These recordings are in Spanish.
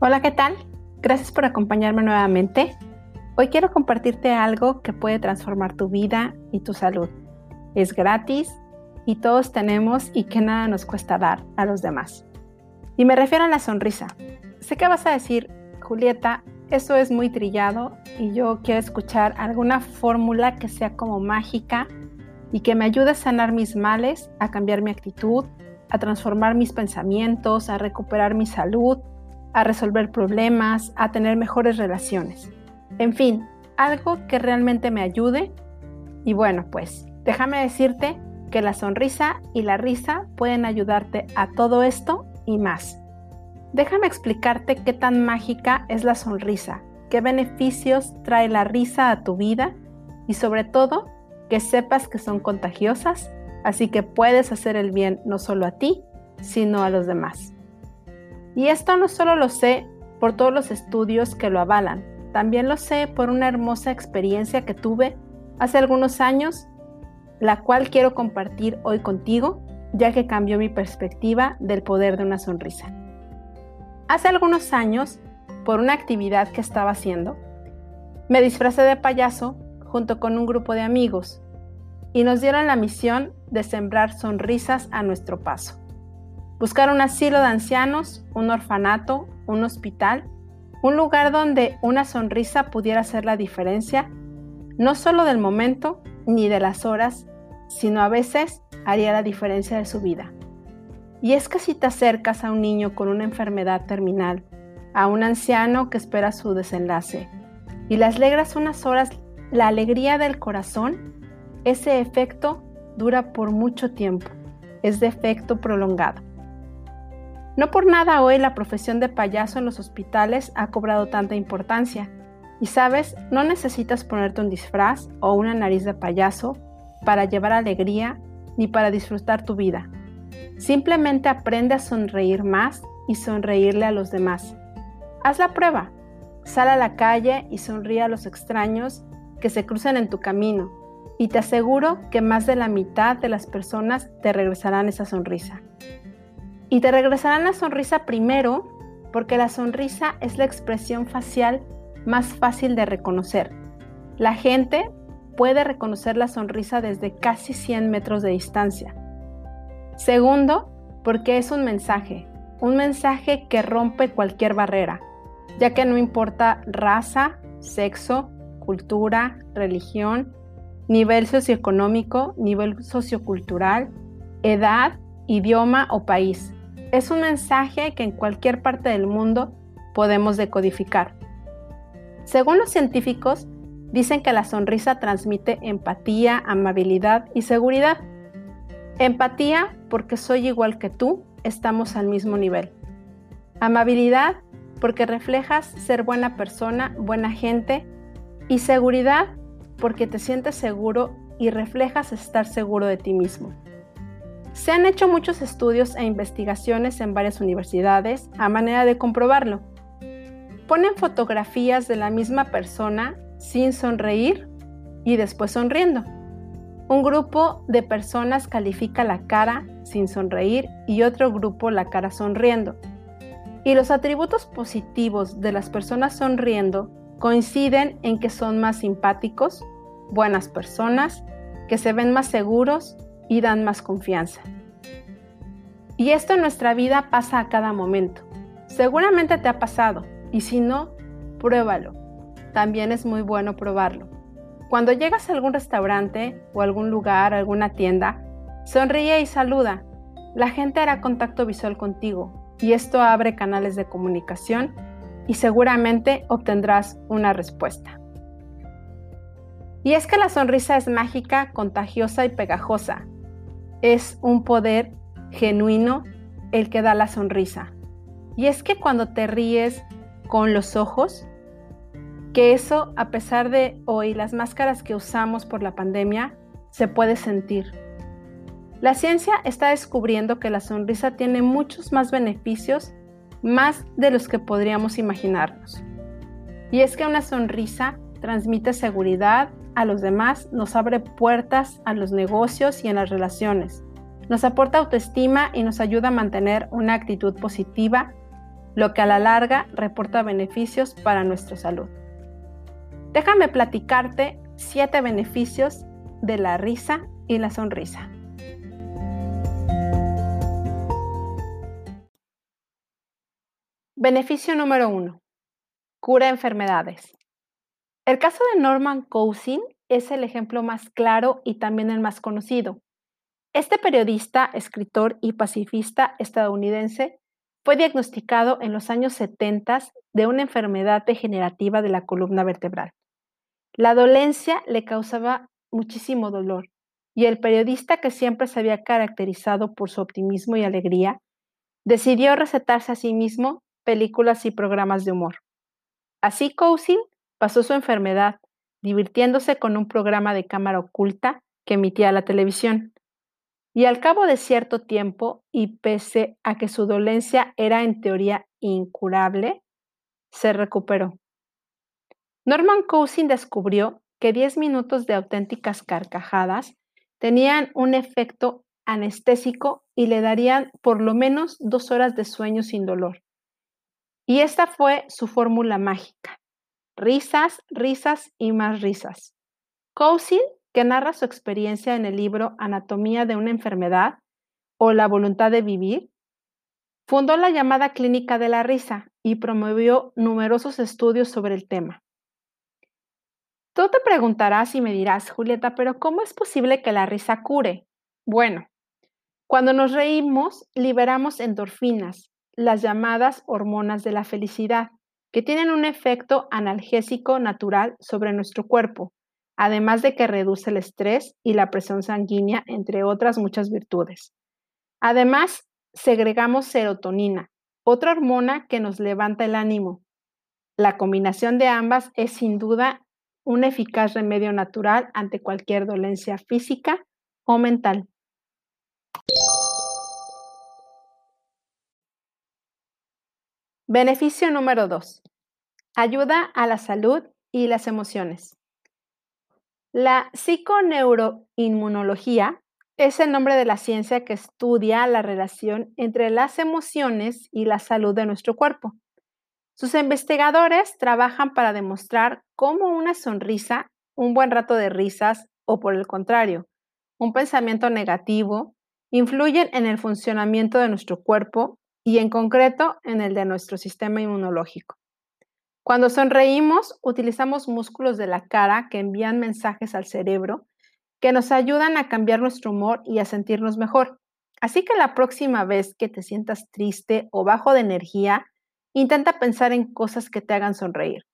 Hola, ¿qué tal? Gracias por acompañarme nuevamente. Hoy quiero compartirte algo que puede transformar tu vida y tu salud. Es gratis y todos tenemos y que nada nos cuesta dar a los demás. Y me refiero a la sonrisa. Sé que vas a decir, Julieta, eso es muy trillado y yo quiero escuchar alguna fórmula que sea como mágica y que me ayude a sanar mis males, a cambiar mi actitud, a transformar mis pensamientos, a recuperar mi salud, a resolver problemas, a tener mejores relaciones. En fin, algo que realmente me ayude. Y bueno, pues déjame decirte que la sonrisa y la risa pueden ayudarte a todo esto y más. Déjame explicarte qué tan mágica es la sonrisa, qué beneficios trae la risa a tu vida y sobre todo que sepas que son contagiosas, así que puedes hacer el bien no solo a ti, sino a los demás. Y esto no solo lo sé por todos los estudios que lo avalan, también lo sé por una hermosa experiencia que tuve hace algunos años, la cual quiero compartir hoy contigo, ya que cambió mi perspectiva del poder de una sonrisa. Hace algunos años, por una actividad que estaba haciendo, me disfracé de payaso junto con un grupo de amigos y nos dieron la misión de sembrar sonrisas a nuestro paso. Buscar un asilo de ancianos, un orfanato, un hospital, un lugar donde una sonrisa pudiera hacer la diferencia, no solo del momento ni de las horas, sino a veces haría la diferencia de su vida. Y es que si te acercas a un niño con una enfermedad terminal, a un anciano que espera su desenlace, y le alegras unas horas la alegría del corazón, ese efecto dura por mucho tiempo, es de efecto prolongado. No por nada hoy la profesión de payaso en los hospitales ha cobrado tanta importancia. Y sabes, no necesitas ponerte un disfraz o una nariz de payaso para llevar alegría ni para disfrutar tu vida. Simplemente aprende a sonreír más y sonreírle a los demás. Haz la prueba. Sal a la calle y sonríe a los extraños que se cruzan en tu camino y te aseguro que más de la mitad de las personas te regresarán esa sonrisa. Y te regresarán la sonrisa primero porque la sonrisa es la expresión facial más fácil de reconocer. La gente puede reconocer la sonrisa desde casi 100 metros de distancia. Segundo, porque es un mensaje, un mensaje que rompe cualquier barrera, ya que no importa raza, sexo, cultura, religión, nivel socioeconómico, nivel sociocultural, edad, idioma o país. Es un mensaje que en cualquier parte del mundo podemos decodificar. Según los científicos, dicen que la sonrisa transmite empatía, amabilidad y seguridad. Empatía porque soy igual que tú, estamos al mismo nivel. Amabilidad porque reflejas ser buena persona, buena gente. Y seguridad porque te sientes seguro y reflejas estar seguro de ti mismo. Se han hecho muchos estudios e investigaciones en varias universidades a manera de comprobarlo. Ponen fotografías de la misma persona sin sonreír y después sonriendo. Un grupo de personas califica la cara sin sonreír y otro grupo la cara sonriendo. Y los atributos positivos de las personas sonriendo coinciden en que son más simpáticos, buenas personas, que se ven más seguros y dan más confianza. Y esto en nuestra vida pasa a cada momento. Seguramente te ha pasado y si no, pruébalo. También es muy bueno probarlo. Cuando llegas a algún restaurante o algún lugar, alguna tienda, sonríe y saluda. La gente hará contacto visual contigo y esto abre canales de comunicación y seguramente obtendrás una respuesta. Y es que la sonrisa es mágica, contagiosa y pegajosa. Es un poder genuino el que da la sonrisa. Y es que cuando te ríes con los ojos, que eso, a pesar de hoy las máscaras que usamos por la pandemia, se puede sentir. La ciencia está descubriendo que la sonrisa tiene muchos más beneficios, más de los que podríamos imaginarnos. Y es que una sonrisa transmite seguridad a los demás, nos abre puertas a los negocios y en las relaciones, nos aporta autoestima y nos ayuda a mantener una actitud positiva lo que a la larga reporta beneficios para nuestra salud. Déjame platicarte siete beneficios de la risa y la sonrisa. Beneficio número uno. Cura enfermedades. El caso de Norman Cousin es el ejemplo más claro y también el más conocido. Este periodista, escritor y pacifista estadounidense fue diagnosticado en los años 70 de una enfermedad degenerativa de la columna vertebral. La dolencia le causaba muchísimo dolor y el periodista que siempre se había caracterizado por su optimismo y alegría, decidió recetarse a sí mismo películas y programas de humor. Así Cousin pasó su enfermedad, divirtiéndose con un programa de cámara oculta que emitía la televisión. Y al cabo de cierto tiempo, y pese a que su dolencia era en teoría incurable, se recuperó. Norman Cousin descubrió que 10 minutos de auténticas carcajadas tenían un efecto anestésico y le darían por lo menos dos horas de sueño sin dolor. Y esta fue su fórmula mágica. Risas, risas y más risas. Cousin, que narra su experiencia en el libro Anatomía de una enfermedad o La voluntad de vivir, fundó la llamada Clínica de la Risa y promovió numerosos estudios sobre el tema. Tú te preguntarás y me dirás, Julieta, pero ¿cómo es posible que la risa cure? Bueno, cuando nos reímos, liberamos endorfinas, las llamadas hormonas de la felicidad, que tienen un efecto analgésico natural sobre nuestro cuerpo, además de que reduce el estrés y la presión sanguínea, entre otras muchas virtudes. Además, segregamos serotonina, otra hormona que nos levanta el ánimo. La combinación de ambas es sin duda un eficaz remedio natural ante cualquier dolencia física o mental. Beneficio número 2. Ayuda a la salud y las emociones. La psiconeuroinmunología es el nombre de la ciencia que estudia la relación entre las emociones y la salud de nuestro cuerpo. Sus investigadores trabajan para demostrar cómo una sonrisa, un buen rato de risas o por el contrario, un pensamiento negativo, influyen en el funcionamiento de nuestro cuerpo y en concreto en el de nuestro sistema inmunológico. Cuando sonreímos, utilizamos músculos de la cara que envían mensajes al cerebro que nos ayudan a cambiar nuestro humor y a sentirnos mejor. Así que la próxima vez que te sientas triste o bajo de energía, Intenta pensar en cosas que te hagan sonreír.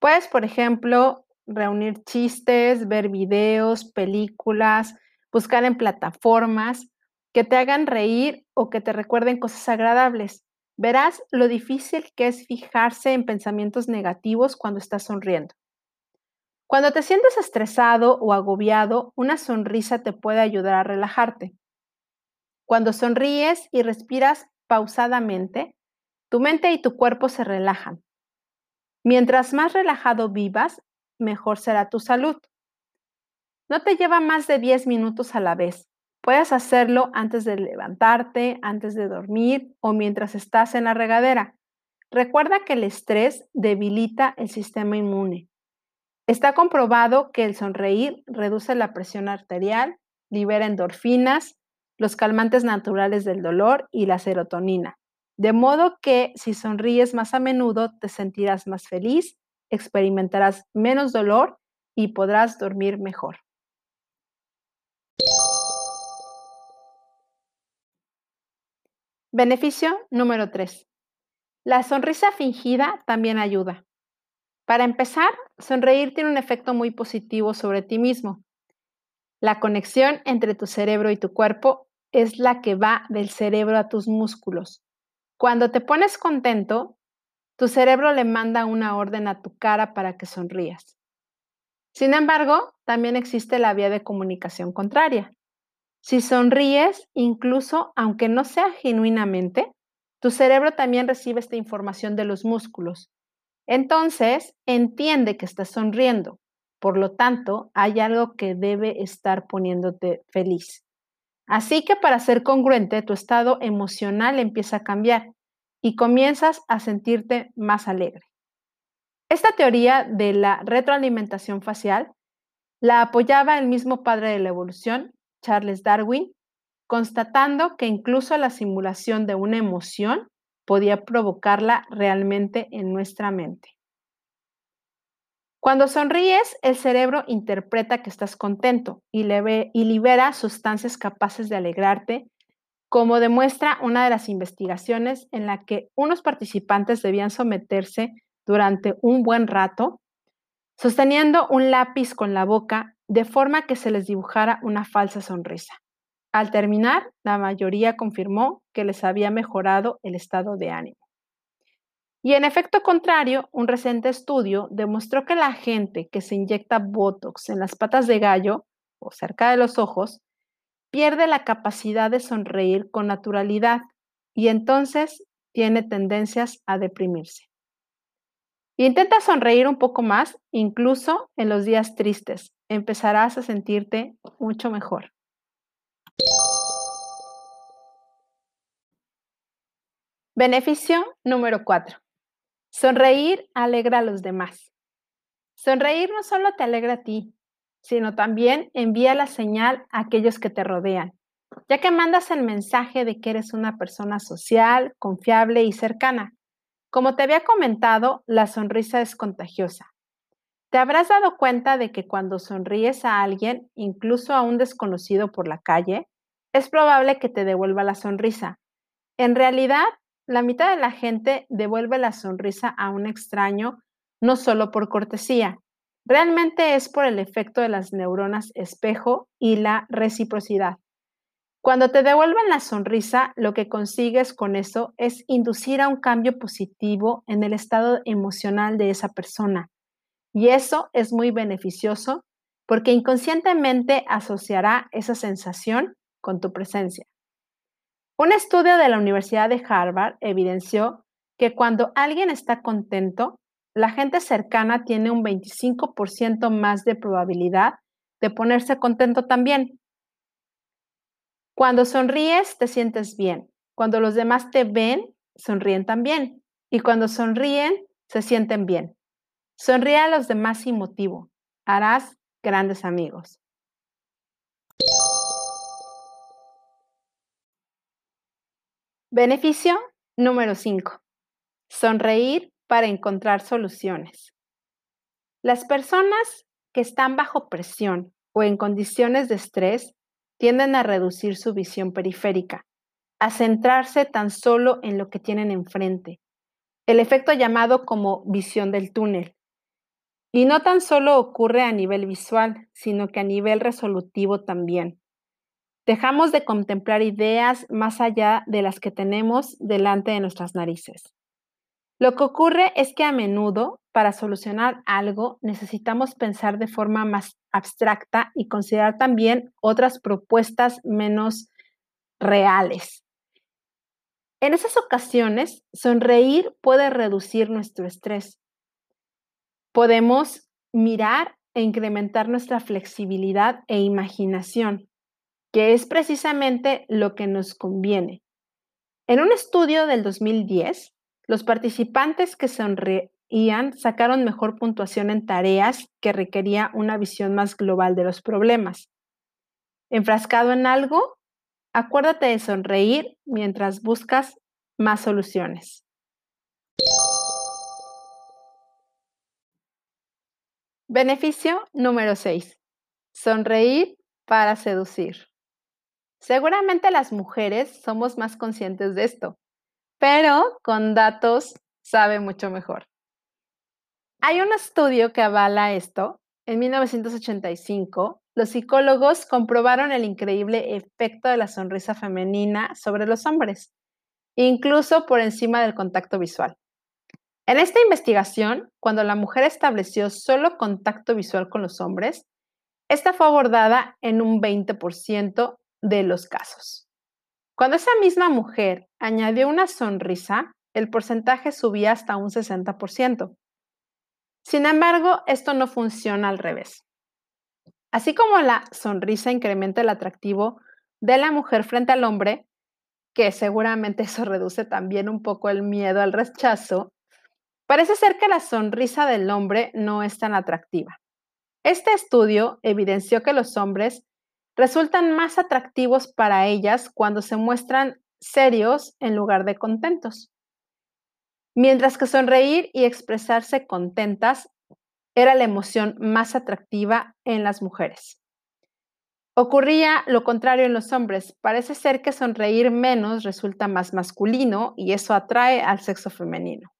Puedes, por ejemplo, reunir chistes, ver videos, películas, buscar en plataformas que te hagan reír o que te recuerden cosas agradables. Verás lo difícil que es fijarse en pensamientos negativos cuando estás sonriendo. Cuando te sientes estresado o agobiado, una sonrisa te puede ayudar a relajarte. Cuando sonríes y respiras pausadamente, tu mente y tu cuerpo se relajan. Mientras más relajado vivas, mejor será tu salud. No te lleva más de 10 minutos a la vez. Puedes hacerlo antes de levantarte, antes de dormir o mientras estás en la regadera. Recuerda que el estrés debilita el sistema inmune. Está comprobado que el sonreír reduce la presión arterial, libera endorfinas, los calmantes naturales del dolor y la serotonina. De modo que si sonríes más a menudo, te sentirás más feliz, experimentarás menos dolor y podrás dormir mejor. Beneficio número 3. La sonrisa fingida también ayuda. Para empezar, sonreír tiene un efecto muy positivo sobre ti mismo. La conexión entre tu cerebro y tu cuerpo es la que va del cerebro a tus músculos. Cuando te pones contento, tu cerebro le manda una orden a tu cara para que sonrías. Sin embargo, también existe la vía de comunicación contraria. Si sonríes, incluso aunque no sea genuinamente, tu cerebro también recibe esta información de los músculos. Entonces, entiende que estás sonriendo. Por lo tanto, hay algo que debe estar poniéndote feliz. Así que para ser congruente, tu estado emocional empieza a cambiar y comienzas a sentirte más alegre. Esta teoría de la retroalimentación facial la apoyaba el mismo padre de la evolución, Charles Darwin, constatando que incluso la simulación de una emoción podía provocarla realmente en nuestra mente. Cuando sonríes, el cerebro interpreta que estás contento y, libera sustancias capaces de alegrarte, como demuestra una de las investigaciones en la que unos participantes debían someterse durante un buen rato, sosteniendo un lápiz con la boca de forma que se les dibujara una falsa sonrisa. Al terminar, la mayoría confirmó que les había mejorado el estado de ánimo. Y en efecto contrario, un reciente estudio demostró que la gente que se inyecta Botox en las patas de gallo o cerca de los ojos pierde la capacidad de sonreír con naturalidad y entonces tiene tendencias a deprimirse. Intenta sonreír un poco más, incluso en los días tristes. Empezarás a sentirte mucho mejor. Beneficio número 4. Sonreír alegra a los demás. Sonreír no solo te alegra a ti, sino también envía la señal a aquellos que te rodean, ya que mandas el mensaje de que eres una persona social, confiable y cercana. Como te había comentado, la sonrisa es contagiosa. Te habrás dado cuenta de que cuando sonríes a alguien, incluso a un desconocido por la calle, es probable que te devuelva la sonrisa. En realidad, la mitad de la gente devuelve la sonrisa a un extraño no solo por cortesía, realmente es por el efecto de las neuronas espejo y la reciprocidad. Cuando te devuelven la sonrisa, lo que consigues con eso es inducir a un cambio positivo en el estado emocional de esa persona. Y eso es muy beneficioso porque inconscientemente asociará esa sensación con tu presencia. Un estudio de la Universidad de Harvard evidenció que cuando alguien está contento, la gente cercana tiene un 25% más de probabilidad de ponerse contento también. Cuando sonríes, te sientes bien. Cuando los demás te ven, sonríen también. Y cuando sonríen, se sienten bien. Sonríe a los demás sin motivo. Harás grandes amigos. Beneficio número 5. Sonreír para encontrar soluciones. Las personas que están bajo presión o en condiciones de estrés tienden a reducir su visión periférica, a centrarse tan solo en lo que tienen enfrente, el efecto llamado como visión del túnel. Y no tan solo ocurre a nivel visual, sino que a nivel resolutivo también. Dejamos de contemplar ideas más allá de las que tenemos delante de nuestras narices. Lo que ocurre es que a menudo, para solucionar algo, necesitamos pensar de forma más abstracta y considerar también otras propuestas menos reales. En esas ocasiones, sonreír puede reducir nuestro estrés. Podemos mirar e incrementar nuestra flexibilidad e imaginación que es precisamente lo que nos conviene. En un estudio del 2010, los participantes que sonreían sacaron mejor puntuación en tareas que requería una visión más global de los problemas. Enfrascado en algo, acuérdate de sonreír mientras buscas más soluciones. Beneficio número 6. Sonreír para seducir. Seguramente las mujeres somos más conscientes de esto, pero con datos sabe mucho mejor. Hay un estudio que avala esto. En 1985, los psicólogos comprobaron el increíble efecto de la sonrisa femenina sobre los hombres, incluso por encima del contacto visual. En esta investigación, cuando la mujer estableció solo contacto visual con los hombres, esta fue abordada en un 20% de los casos. Cuando esa misma mujer añadió una sonrisa, el porcentaje subía hasta un 60%. Sin embargo, esto no funciona al revés. Así como la sonrisa incrementa el atractivo de la mujer frente al hombre, que seguramente eso reduce también un poco el miedo al rechazo, parece ser que la sonrisa del hombre no es tan atractiva. Este estudio evidenció que los hombres resultan más atractivos para ellas cuando se muestran serios en lugar de contentos. Mientras que sonreír y expresarse contentas era la emoción más atractiva en las mujeres. Ocurría lo contrario en los hombres. Parece ser que sonreír menos resulta más masculino y eso atrae al sexo femenino.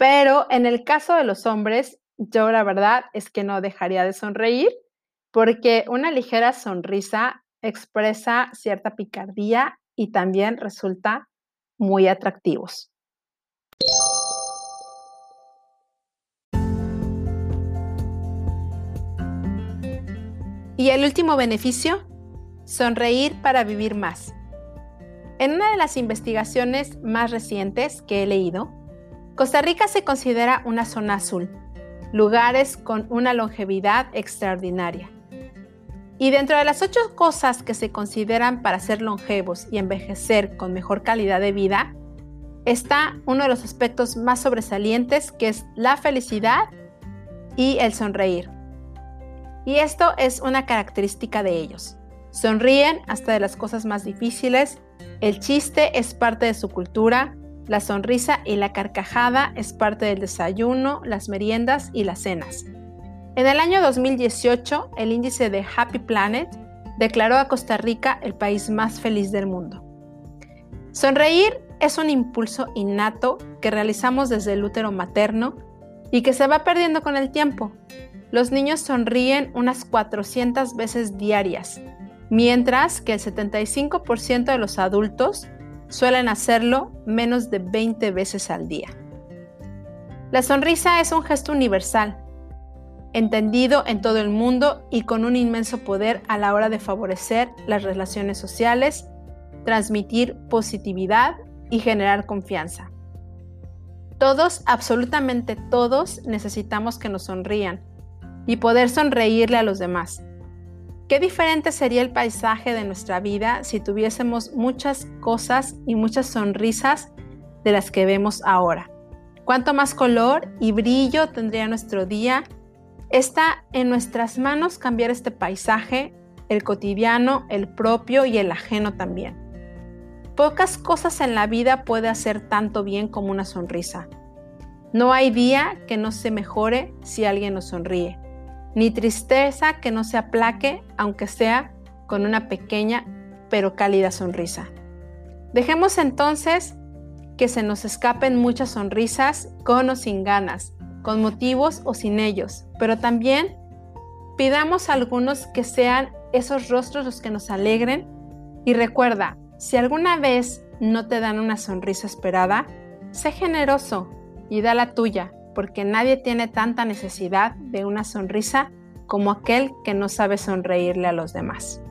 Pero en el caso de los hombres, yo la verdad es que no dejaría de sonreír porque una ligera sonrisa expresa cierta picardía y también resulta muy atractivos. Y el último beneficio, sonreír para vivir más. En una de las investigaciones más recientes que he leído, Costa Rica se considera una zona azul, lugares con una longevidad extraordinaria. Y dentro de las ocho cosas que se consideran para ser longevos y envejecer con mejor calidad de vida, está uno de los aspectos más sobresalientes que es la felicidad y el sonreír. Y esto es una característica de ellos. Sonríen hasta de las cosas más difíciles, el chiste es parte de su cultura, la sonrisa y la carcajada es parte del desayuno, las meriendas y las cenas. En el año 2018, el índice de Happy Planet declaró a Costa Rica el país más feliz del mundo. Sonreír es un impulso innato que realizamos desde el útero materno y que se va perdiendo con el tiempo. Los niños sonríen unas 400 veces diarias, mientras que el 75% de los adultos suelen hacerlo menos de 20 veces al día. La sonrisa es un gesto universal, entendido en todo el mundo y con un inmenso poder a la hora de favorecer las relaciones sociales, transmitir positividad y generar confianza. Todos, absolutamente todos, necesitamos que nos sonrían y poder sonreírle a los demás. Qué diferente sería el paisaje de nuestra vida si tuviésemos muchas cosas y muchas sonrisas de las que vemos ahora. Cuánto más color y brillo tendría nuestro día. Está en nuestras manos cambiar este paisaje, el cotidiano, el propio y el ajeno también. Pocas cosas en la vida puede hacer tanto bien como una sonrisa. No hay día que no se mejore si alguien nos sonríe ni tristeza que no se aplaque, aunque sea con una pequeña pero cálida sonrisa. Dejemos entonces que se nos escapen muchas sonrisas con o sin ganas, con motivos o sin ellos, pero también pidamos a algunos que sean esos rostros los que nos alegren. Y recuerda, si alguna vez no te dan una sonrisa esperada, sé generoso y da la tuya, porque nadie tiene tanta necesidad de una sonrisa como aquel que no sabe sonreírle a los demás.